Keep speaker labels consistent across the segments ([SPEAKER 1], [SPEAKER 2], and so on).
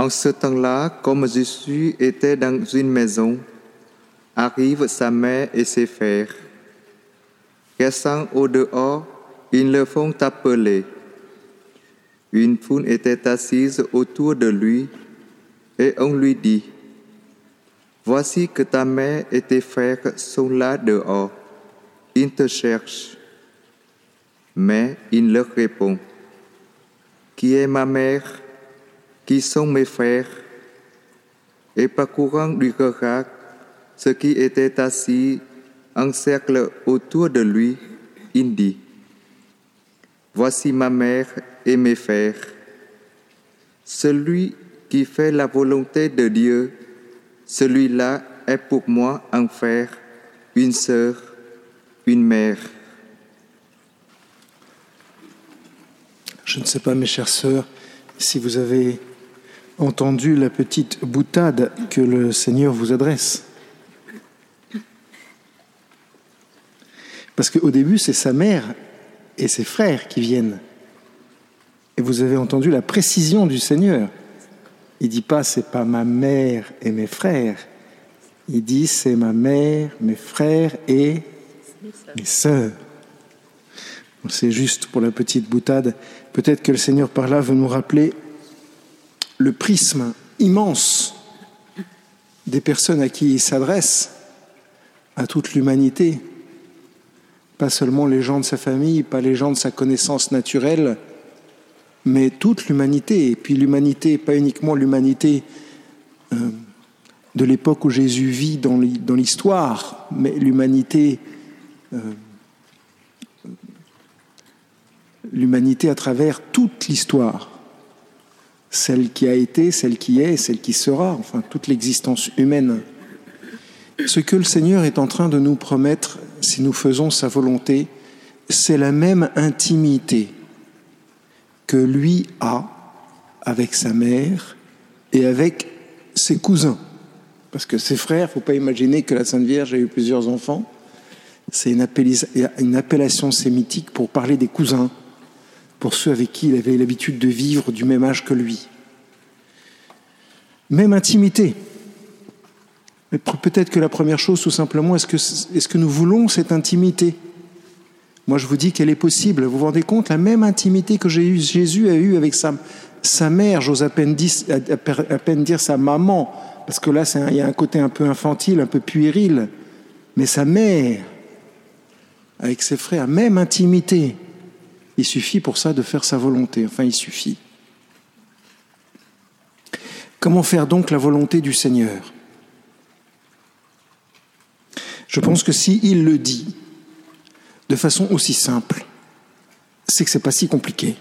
[SPEAKER 1] En ce temps-là, comme Jésus était dans une maison, arrivent sa mère et ses frères. Restant au dehors, ils le font appeler. Une foule était assise autour de lui et on lui dit, Voici que ta mère et tes frères sont là dehors. Ils te cherchent. Mais il leur répond, Qui est ma mère? Qui sont mes frères Et parcourant du regard ceux qui étaient assis en cercle autour de lui, il dit, Voici ma mère et mes frères. Celui qui fait la volonté de Dieu, celui-là est pour moi un frère, une sœur, une mère.
[SPEAKER 2] Je ne sais pas, mes chères sœurs, si vous avez entendu la petite boutade que le Seigneur vous adresse. Parce qu'au début, c'est sa mère et ses frères qui viennent. Et vous avez entendu la précision du Seigneur. Il dit pas c'est pas ma mère et mes frères. Il dit c'est ma mère, mes frères et mes sœurs. C'est juste pour la petite boutade. Peut-être que le Seigneur par là veut nous rappeler le prisme immense des personnes à qui il s'adresse, à toute l'humanité, pas seulement les gens de sa famille, pas les gens de sa connaissance naturelle, mais toute l'humanité. Et puis l'humanité, pas uniquement l'humanité euh, de l'époque où Jésus vit dans l'histoire, mais l'humanité euh, l'humanité à travers toute l'histoire, celle qui a été, celle qui est, celle qui sera, enfin toute l'existence humaine. Ce que le Seigneur est en train de nous promettre, si nous faisons sa volonté, c'est la même intimité que lui a avec sa mère et avec ses cousins. Parce que ses frères, il ne faut pas imaginer que la Sainte Vierge a eu plusieurs enfants. C'est une appellation sémitique pour parler des cousins pour ceux avec qui il avait l'habitude de vivre du même âge que lui. Même intimité. Mais peut-être que la première chose, tout simplement, est-ce que, est que nous voulons cette intimité? Moi, je vous dis qu'elle est possible. Vous vous rendez compte La même intimité que Jésus a eue avec sa, sa mère, j'ose à peine, à peine dire sa maman, parce que là, il y a un côté un peu infantile, un peu puéril, mais sa mère, avec ses frères, même intimité. Il suffit pour ça de faire sa volonté. Enfin, il suffit. Comment faire donc la volonté du Seigneur? Je pense que s'il il le dit de façon aussi simple, c'est que c'est pas si compliqué.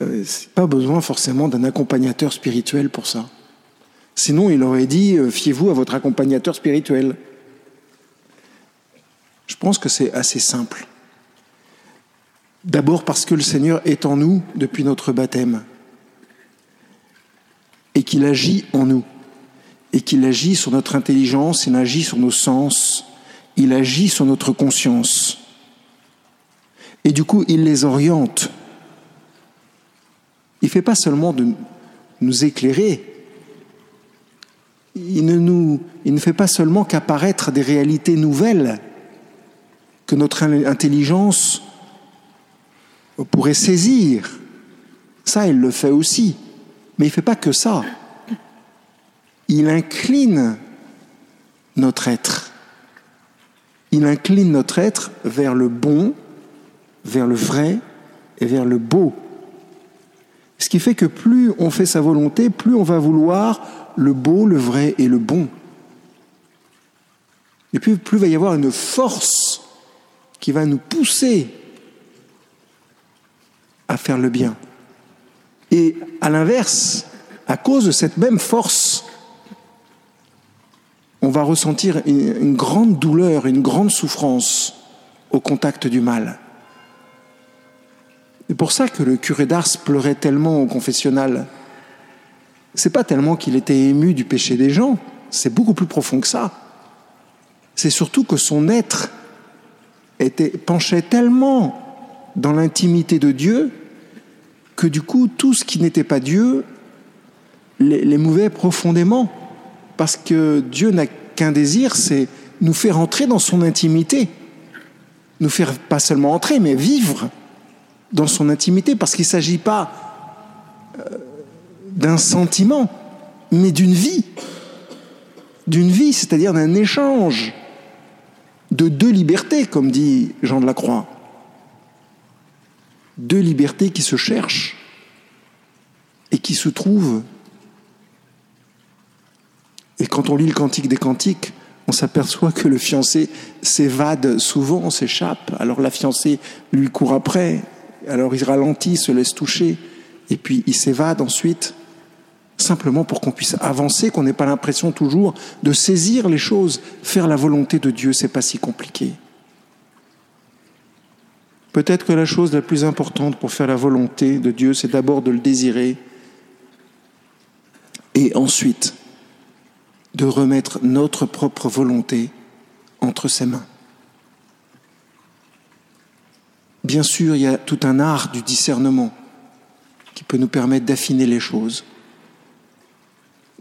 [SPEAKER 2] Euh, pas besoin forcément d'un accompagnateur spirituel pour ça. Sinon, il aurait dit euh, fiez-vous à votre accompagnateur spirituel. Je pense que c'est assez simple. D'abord parce que le Seigneur est en nous depuis notre baptême et qu'il agit en nous et qu'il agit sur notre intelligence, il agit sur nos sens, il agit sur notre conscience. Et du coup, il les oriente. Il ne fait pas seulement de nous éclairer, il ne, il ne fait pas seulement qu'apparaître des réalités nouvelles que notre intelligence pourrait saisir. Ça, il le fait aussi. Mais il ne fait pas que ça. Il incline notre être. Il incline notre être vers le bon, vers le vrai et vers le beau. Ce qui fait que plus on fait sa volonté, plus on va vouloir le beau, le vrai et le bon. Et puis plus il va y avoir une force qui va nous pousser à faire le bien. Et à l'inverse, à cause de cette même force, on va ressentir une, grande douleur, une grande souffrance au contact du mal. C'est pour ça que le curé d'Ars pleurait tellement au confessionnal. C'est pas tellement qu'il était ému du péché des gens, c'est beaucoup plus profond que ça. C'est surtout que son être était, penchait tellement dans l'intimité de Dieu que du coup, tout ce qui n'était pas Dieu les, mouvait profondément. Parce que Dieu n'a qu'un désir, c'est nous faire entrer dans son intimité. Nous faire pas seulement entrer, mais vivre dans son intimité, parce qu'il ne s'agit pas euh, d'un sentiment, mais d'une vie. D'une vie, c'est-à-dire d'un échange de deux libertés, comme dit Jean de la Croix. Deux libertés qui se cherchent et qui se trouvent. Et quand on lit le Cantique des Cantiques, on s'aperçoit que le fiancé s'évade souvent, s'échappe. Alors la fiancée lui court après, alors il ralentit, se laisse toucher, et puis il s'évade ensuite, simplement pour qu'on puisse avancer, qu'on n'ait pas l'impression toujours de saisir les choses. Faire la volonté de Dieu, c'est pas si compliqué. Peut-être que la chose la plus importante pour faire la volonté de Dieu, c'est d'abord de le désirer, et ensuite de remettre notre propre volonté entre ses mains. Bien sûr, il y a tout un art du discernement qui peut nous permettre d'affiner les choses.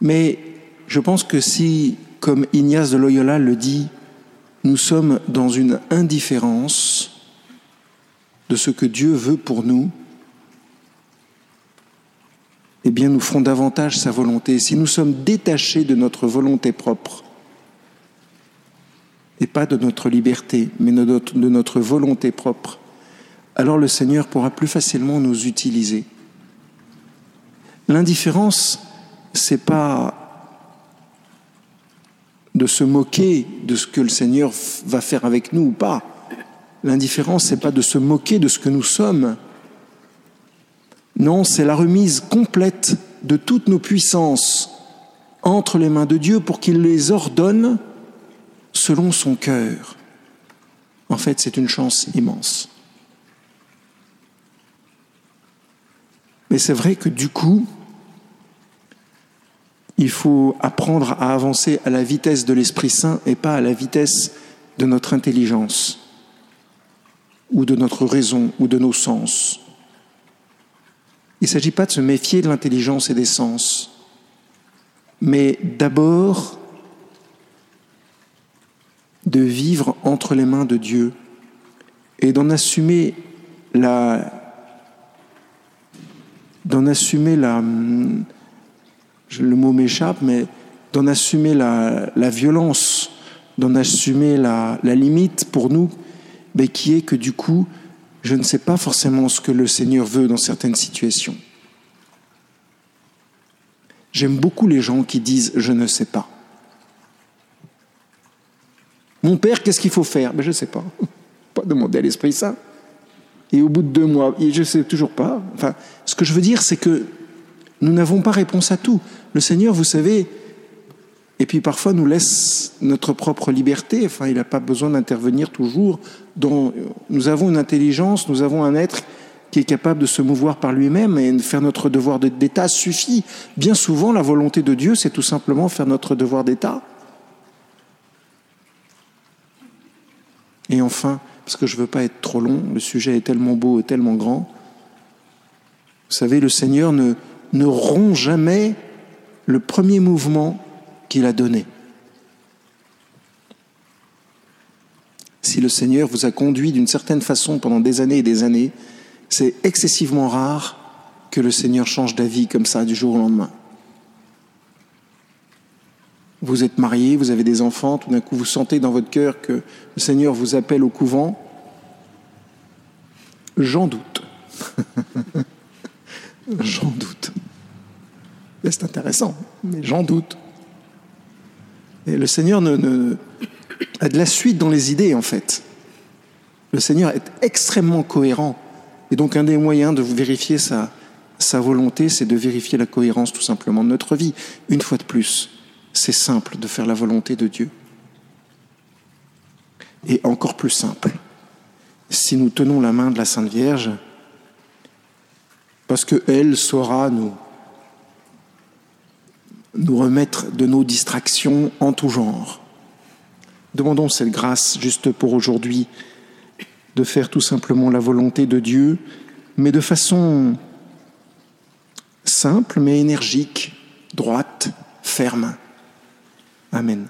[SPEAKER 2] Mais je pense que si, comme Ignace de Loyola le dit, nous sommes dans une indifférence de ce que Dieu veut pour nous, eh bien nous ferons davantage sa volonté. Si nous sommes détachés de notre volonté propre, et pas de notre liberté, mais de notre volonté propre, alors le Seigneur pourra plus facilement nous utiliser. L'indifférence, c'est pas de se moquer de ce que le Seigneur va faire avec nous ou pas. L'indifférence, c'est pas de se moquer de ce que nous sommes, non, c'est la remise complète de toutes nos puissances entre les mains de Dieu pour qu'il les ordonne selon son cœur. En fait, c'est une chance immense. Mais c'est vrai que du coup, il faut apprendre à avancer à la vitesse de l'Esprit Saint et pas à la vitesse de notre intelligence ou de notre raison ou de nos sens. Il ne s'agit pas de se méfier de l'intelligence et des sens, mais d'abord de vivre entre les mains de Dieu et d'en assumer la d'en assumer la mais la, violence d'en assumer la, limite pour nous mais qui est que du coup je ne sais pas forcément ce que le Seigneur veut dans certaines situations. J'aime beaucoup les gens qui disent je ne sais pas. Mon père, qu'est-ce qu'il faut faire? Ben, Je ne sais pas. Pas demander à l'Esprit Saint. Et au bout de deux mois, je ne sais toujours pas. Enfin, ce que je veux dire, c'est que nous n'avons pas réponse à tout. Le Seigneur, vous savez, et puis parfois nous laisse notre propre liberté. Enfin, il n'a pas besoin d'intervenir toujours. Nous avons une intelligence, nous avons un être qui est capable de se mouvoir par lui-même et de faire notre devoir d'État suffit. Bien souvent, la volonté de Dieu, c'est tout simplement faire notre devoir d'État. Et enfin, parce que je ne veux pas être trop long, le sujet est tellement beau et tellement grand, vous savez, le Seigneur ne, ne rompt jamais le premier mouvement qu'il a donné. Si le Seigneur vous a conduit d'une certaine façon pendant des années et des années, c'est excessivement rare que le Seigneur change d'avis comme ça du jour au lendemain. Vous êtes marié, vous avez des enfants, tout d'un coup vous sentez dans votre cœur que le Seigneur vous appelle au couvent. J'en doute. j'en doute. C'est intéressant, mais j'en doute. Et le Seigneur ne, ne, a de la suite dans les idées, en fait. Le Seigneur est extrêmement cohérent. Et donc, un des moyens de vérifier sa, sa volonté, c'est de vérifier la cohérence, tout simplement, de notre vie. Une fois de plus, c'est simple de faire la volonté de Dieu. Et encore plus simple, si nous tenons la main de la Sainte Vierge, parce qu'elle saura nous nous remettre de nos distractions en tout genre. Demandons cette grâce juste pour aujourd'hui de faire tout simplement la volonté de Dieu, mais de façon simple mais énergique, droite, ferme. Amen.